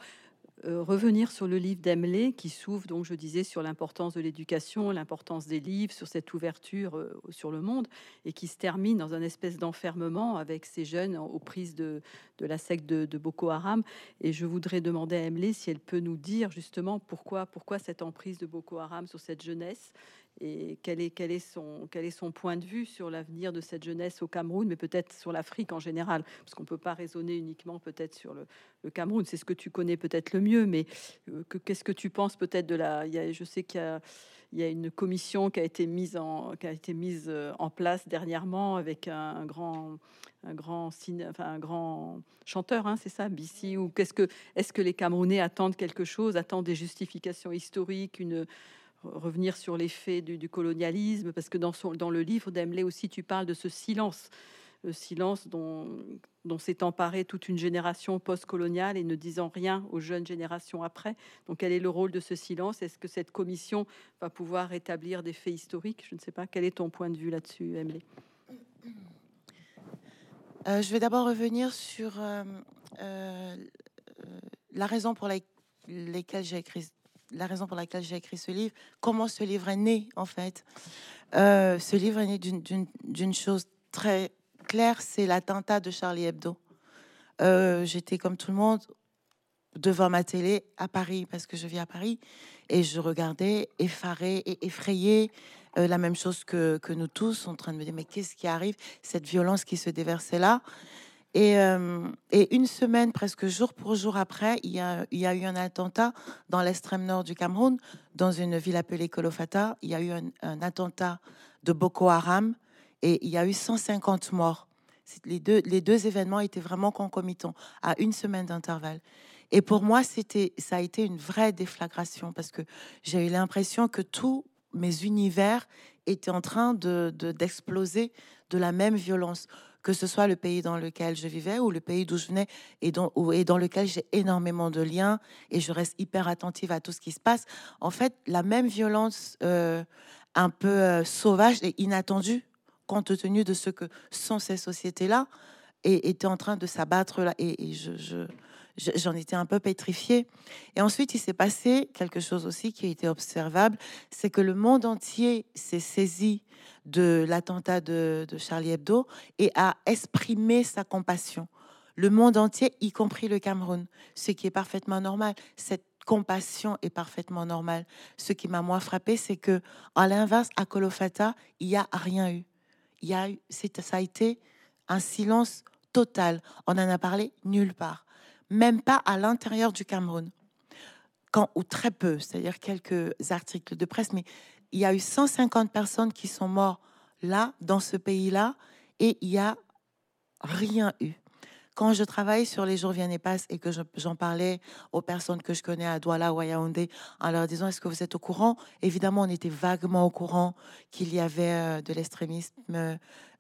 Speaker 1: euh, revenir sur le livre d'Emley qui s'ouvre, donc je disais, sur l'importance de l'éducation, l'importance des livres, sur cette ouverture euh, sur le monde, et qui se termine dans un espèce d'enfermement avec ces jeunes aux prises de, la secte de, Boko Haram. Et je voudrais demander à Emley si elle peut nous dire justement pourquoi, pourquoi cette emprise de Boko Haram sur cette jeunesse et quel est, son, point de vue sur l'avenir de cette jeunesse au Cameroun, mais peut-être sur l'Afrique en général, parce qu'on ne peut pas raisonner uniquement peut-être sur le, Cameroun, c'est ce que tu connais peut-être le mieux, mais euh, qu'est-ce que tu penses peut-être de la... Je sais qu'il y a, une commission qui a été mise en, euh, place dernièrement avec un, grand, chanteur, hein, c'est ça, BC, ou qu'est-ce que, est-ce que les Camerounais attendent quelque chose, attendent des justifications historiques, une revenir sur les faits du, colonialisme, parce que dans, son, le livre d'Emley aussi, tu parles de ce silence, le silence dont, s'est emparée toute une génération post-coloniale et ne disant rien aux jeunes générations après. Donc, quel est le rôle de ce silence? Est-ce que cette commission va pouvoir établir des faits historiques? Je ne sais pas. Quel est ton point de vue là-dessus, Emley
Speaker 3: euh, Je vais d'abord revenir sur euh, euh, la raison pour laquelle j'ai écrit la raison pour laquelle j'ai écrit ce livre, comment ce livre est né en fait. Euh, ce livre est né d'une chose très claire, c'est l'attentat de Charlie Hebdo. Euh, j'étais comme tout le monde devant ma télé à Paris parce que je vis à Paris et je regardais effaré et effrayé euh, la même chose que, que, nous tous en train de me dire mais qu'est-ce qui arrive? Cette violence qui se déversait là Et, euh, et, une semaine, presque jour pour jour après, il y a, eu un attentat dans l'extrême nord du Cameroun, dans une ville appelée Kolofata. Il y a eu un, attentat de Boko Haram et il y a eu 150 morts. Les deux, événements étaient vraiment concomitants, à une semaine d'intervalle. Et pour moi, ça a été une vraie déflagration parce que j'ai eu l'impression que tous mes univers étaient en train de, d'exploser de la même violence que ce soit le pays dans lequel je vivais ou le pays d'où je venais et dans, et dans lequel j'ai énormément de liens et je reste hyper attentive à tout ce qui se passe. En fait, la même violence euh, un peu euh, sauvage et inattendue, compte tenu de ce que sont ces sociétés-là, était en train de s'abattre là. Et, je, j'en étais un peu pétrifiée. Et ensuite, il s'est passé quelque chose aussi qui a été observable, c'est que le monde entier s'est saisi de l'attentat de, Charlie Hebdo et a exprimé sa compassion. Le monde entier, y compris le Cameroun, ce qui est parfaitement normal. Cette compassion est parfaitement normale. Ce qui m'a moins frappé, c'est que, à l'inverse, à Kolofata, il n'y a rien eu. Il y a eu, ça a été un silence total. On en a parlé nulle part, même pas à l'intérieur du Cameroun, quand ou très peu, c'est-à-dire quelques articles de presse, mais il y a eu 150 personnes qui sont mortes là, dans ce pays-là, et il n'y a rien eu. Quand je travaille sur les jours viennent et passent et que j'en parlais aux personnes que je connais à Douala ou à Yaoundé en leur disant est-ce que vous êtes au courant? Évidemment, on était vaguement au courant qu'il y avait euh, de l'extrémisme,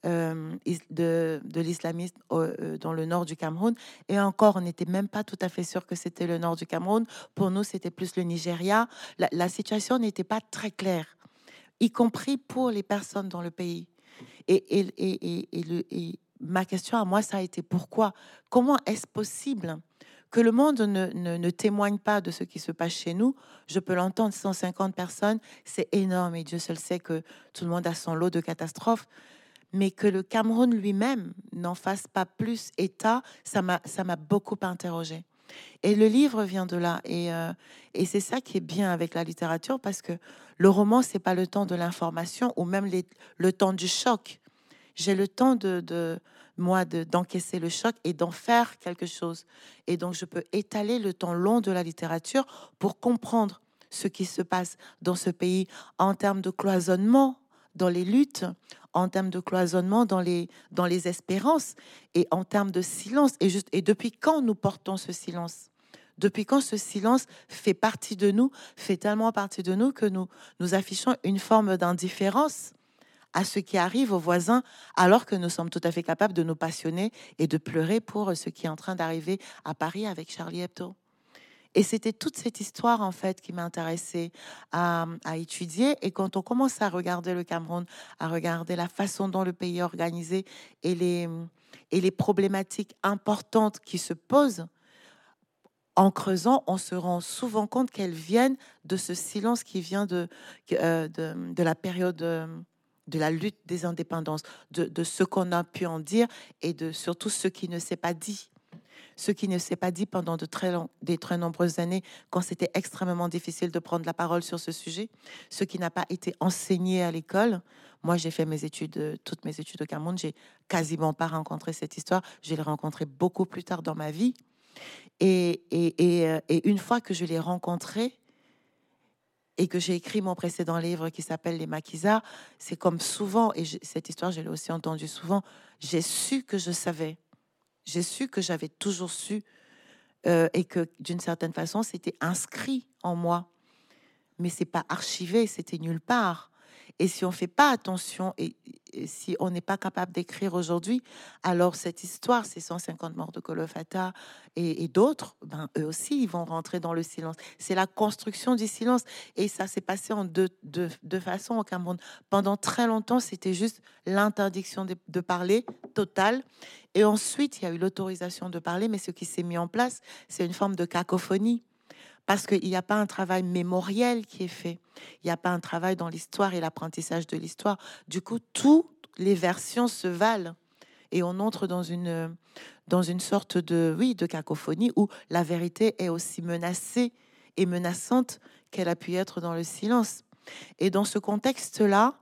Speaker 3: euh, de, l'islamisme euh, dans le nord du Cameroun. Et encore, on n'était même pas tout à fait sûr que c'était le nord du Cameroun. Pour nous, c'était plus le Nigeria. La, situation n'était pas très claire y compris pour les personnes dans le pays. Et, et, et, et, ma question à moi, ça a été pourquoi? Comment est-ce possible que le monde ne, ne, ne, témoigne pas de ce qui se passe chez nous? Je peux l'entendre, 150 personnes, c'est énorme et Dieu seul sait que tout le monde a son lot de catastrophes. Mais que le Cameroun lui-même n'en fasse pas plus état, ça m'a beaucoup interrogé. Et le livre vient de là. Et, euh, et c'est ça qui est bien avec la littérature, parce que le roman, c'est pas le temps de l'information ou même le temps du choc. J'ai le temps de moi d'encaisser le choc et d'en faire quelque chose. Et donc, je peux étaler le temps long de la littérature pour comprendre ce qui se passe dans ce pays en termes de cloisonnement dans les luttes, en termes de cloisonnement dans les, dans les espérances et en termes de silence. Et, juste, et depuis quand nous portons ce silence? Depuis quand ce silence fait partie de nous, fait tellement partie de nous que nous, nous affichons une forme d'indifférence à ce qui arrive aux voisins, alors que nous sommes tout à fait capables de nous passionner et de pleurer pour ce qui est en train d'arriver à Paris avec Charlie Hebdo? Et c'était toute cette histoire, en fait, qui m'intéressait à, à, étudier. Et quand on commence à regarder le Cameroun, à regarder la façon dont le pays est organisé et les, problématiques importantes qui se posent, en creusant, on se rend souvent compte qu'elles viennent de ce silence qui vient de, euh, de, de, la période de, la lutte des indépendances, de ce qu'on a pu en dire et de surtout ce qui ne s'est pas dit ce qui ne s'est pas dit pendant de très, des très nombreuses années, quand c'était extrêmement difficile de prendre la parole sur ce sujet, ce qui n'a pas été enseigné à l'école. Moi, j'ai fait mes études, euh, toutes mes études au Cameroun, j'ai quasiment pas rencontré cette histoire. Je l'ai rencontrée beaucoup plus tard dans ma vie. Euh, et une fois que je l'ai rencontrée, et que j'ai écrit mon précédent livre qui s'appelle Les Maquisards, c'est comme souvent, et cette histoire, je l'ai aussi entendue souvent, j'ai su que je savais j'ai su que j'avais toujours su euh, et que d'une certaine façon, c'était inscrit en moi. Mais c'est pas archivé, c'était nulle part. Et si on fait pas attention et, si on n'est pas capable d'écrire aujourd'hui, alors cette histoire, ces 150 morts de Kolofata et, d'autres, ben, eux aussi, ils vont rentrer dans le silence. C'est la construction du silence. Et ça s'est passé en deux, façons au Cameroun. Pendant très longtemps, c'était juste l'interdiction de parler totale. Et ensuite, il y a eu l'autorisation de parler, mais ce qui s'est mis en place, c'est une forme de cacophonie parce qu'il n'y a pas un travail mémoriel qui est fait. Il n'y a pas un travail dans l'histoire et l'apprentissage de l'histoire. Du coup, toutes les versions se valent et on entre dans une, dans une sorte de, oui, de cacophonie où la vérité est aussi menacée et menaçante qu'elle a pu être dans le silence. Et dans ce contexte-là,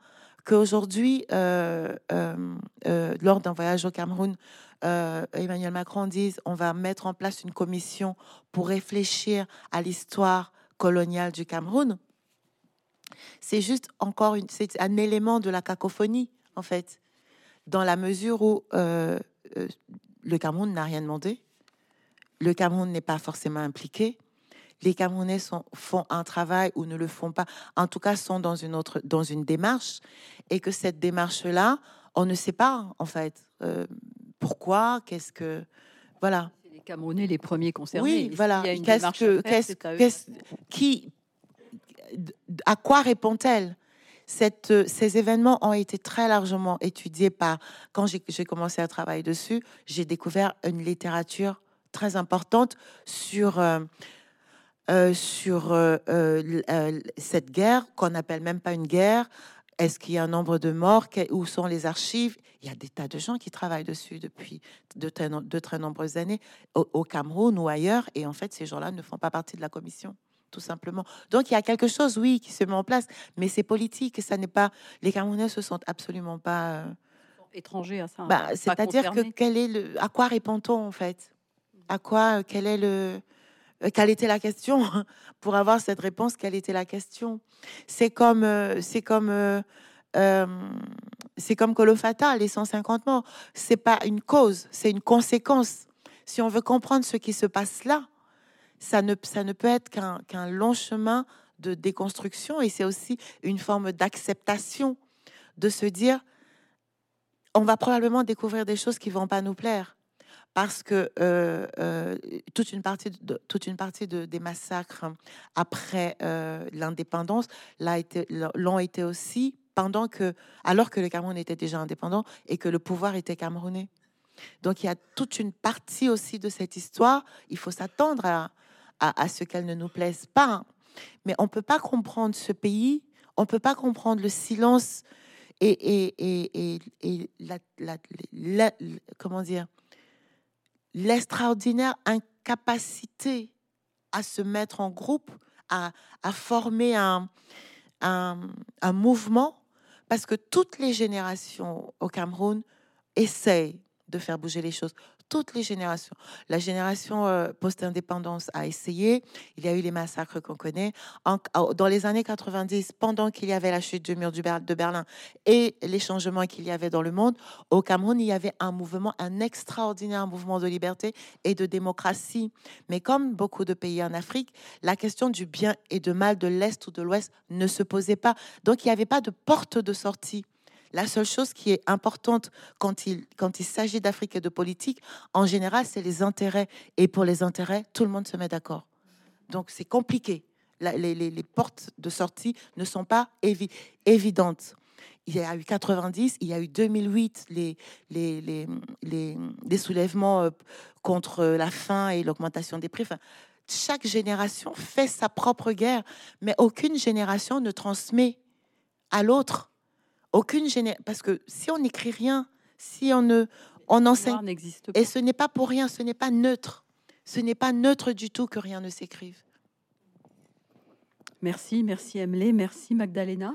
Speaker 3: qu'aujourd'hui, euh, euh, euh, lors d'un voyage au Cameroun, Emmanuel Macron dise on va mettre en place une commission pour réfléchir à l'histoire coloniale du Cameroun, c'est juste encore un élément de la cacophonie, en fait, dans la mesure où le Cameroun n'a rien demandé, le Cameroun n'est pas forcément impliqué, les Camerounais sont, font un travail ou ne le font pas, en tout cas sont dans une autre, dans une démarche, et que cette démarche-là, on ne sait pas, en fait, euh, pourquoi, qu'est-ce que, voilà.
Speaker 1: C'est les Camerounais les premiers concernés.
Speaker 3: Oui, voilà. Qu'est-ce qui, à quoi répond-elle? Cette, euh, Ces événements ont été très largement étudiés par, quand j'ai j'ai commencé à travailler dessus, j'ai découvert une littérature très importante sur, euh, euh, sur euh, euh, cette guerre qu'on n'appelle même pas une guerre. Est-ce qu'il y a un nombre de morts Où sont les archives? Il y a des tas de gens qui travaillent dessus depuis de très, no- de très nombreuses années au, au Cameroun ou ailleurs. Et en fait, ces gens-là ne font pas partie de la commission, tout simplement. Donc, il y a quelque chose, oui, qui se met en place, mais c'est politique. Ça n'est pas. Les Camerounais se sentent absolument pas. euh,
Speaker 1: étrangers à ça.
Speaker 3: bah, C'est-à-dire que quel est le, à quoi répond-on en fait? À quoi, quel est le, quelle était la question Pour avoir cette réponse, quelle était la question? C'est comme, euh, c'est comme, euh, euh, c'est comme Kolofata, les 150 morts. C'est pas une cause, c'est une conséquence. Si on veut comprendre ce qui se passe là, ça ne, ça ne peut être qu'un qu'un long chemin de déconstruction et c'est aussi une forme d'acceptation de se dire on va probablement découvrir des choses qui vont pas nous plaire parce que toute une partie toute une partie de, des massacres après l'indépendance l'ont été aussi pendant que alors que le Cameroun était déjà indépendant et que le pouvoir était camerounais. Donc il y a toute une partie aussi de cette histoire. Il faut s'attendre à, ce qu'elle ne nous plaise pas. Mais on peut pas comprendre ce pays. On peut pas comprendre le silence et, la- comment dire l'extraordinaire incapacité à se mettre en groupe, à, à former un, un, un mouvement, parce que toutes les générations au Cameroun essayent de faire bouger les choses. Toutes les générations. La génération euh, post-indépendance a essayé. Il y a eu les massacres qu'on connaît. Dans les années 90, pendant qu'il y avait la chute du mur de Berlin et les changements qu'il y avait dans le monde, au Cameroun, il y avait un mouvement, un extraordinaire mouvement de liberté et de démocratie. Mais comme beaucoup de pays en Afrique, la question du bien et de mal de l'Est ou de l'Ouest ne se posait pas. Donc, il n'y avait pas de porte de sortie. La seule chose qui est importante quand il, quand il s'agit d'Afrique et de politique, en général, c'est les intérêts. Et pour les intérêts, tout le monde se met d'accord. Donc, c'est compliqué. Les, les- les portes de sortie ne sont pas évi- évidentes. Il y a eu 90, il y a eu 2008, les, les, les, les, les soulèvements euh, contre la faim et l'augmentation des prix. Enfin, chaque génération fait sa propre guerre, mais aucune génération ne transmet à l'autre. Aucune génération. Parce que si on n'écrit rien, si on ne. On enseigne.
Speaker 1: Pas.
Speaker 3: Et ce n'est pas pour rien, ce n'est pas neutre. Ce n'est pas neutre du tout que rien ne s'écrive.
Speaker 1: Merci, merci Emily, merci Magdalena.